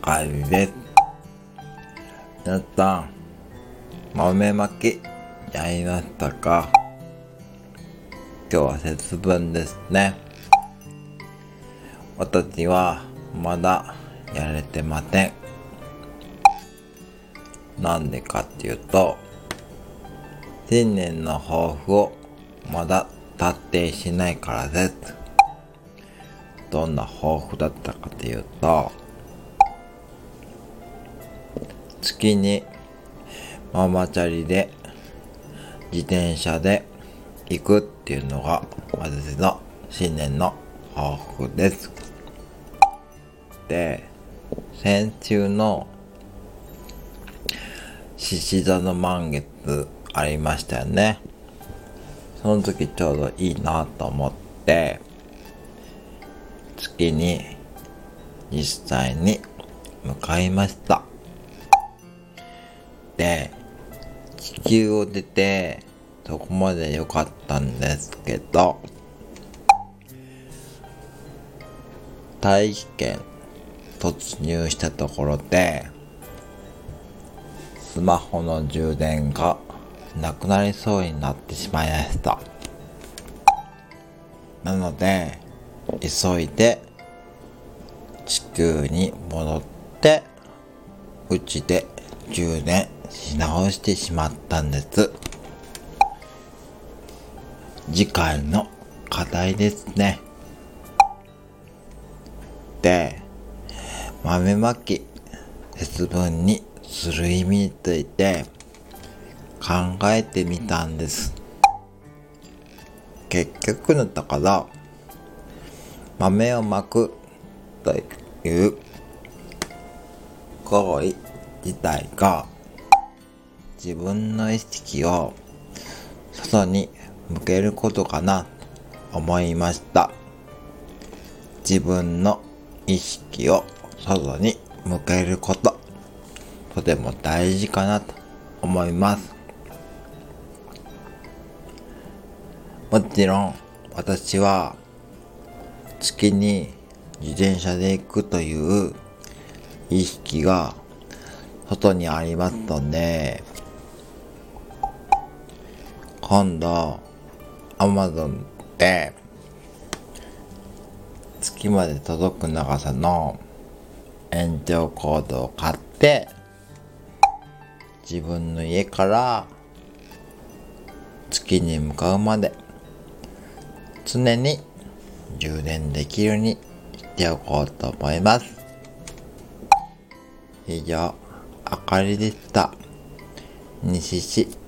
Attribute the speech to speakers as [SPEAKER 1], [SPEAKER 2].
[SPEAKER 1] かりです。皆さん、豆まき、やりましたか今日は節分ですね。私は、まだ、やれてません。なんでかっていうと、新年の抱負をまだ達成しないからです。どんな抱負だったかというと、月にママチャリで自転車で行くっていうのが私の新年の抱負です。で、先週の獅子座の満月ありましたよね。その時ちょうどいいなと思って、月に実際に向かいました。で、地球を出て、そこまで良かったんですけど、大気圏突入したところで、スマホの充電がなくなりそうになってしまいました。なので、急いで地球に戻って、うちで充電し直してしまったんです。次回の課題ですね。で、豆まき、節分にする意味について考えてみたんです。結局のところ、豆をまくという行為自体が自分の意識を外に向けることかなと思いました。自分の意識を外に向けること、とても大事かなと思います。もちろん私は月に自転車で行くという意識が外にありますので、今度、アマゾンで、月まで届く長さの延長コードを買って、自分の家から月に向かうまで常に充電できるようにしておこうと思います。以上、あかりでした。西市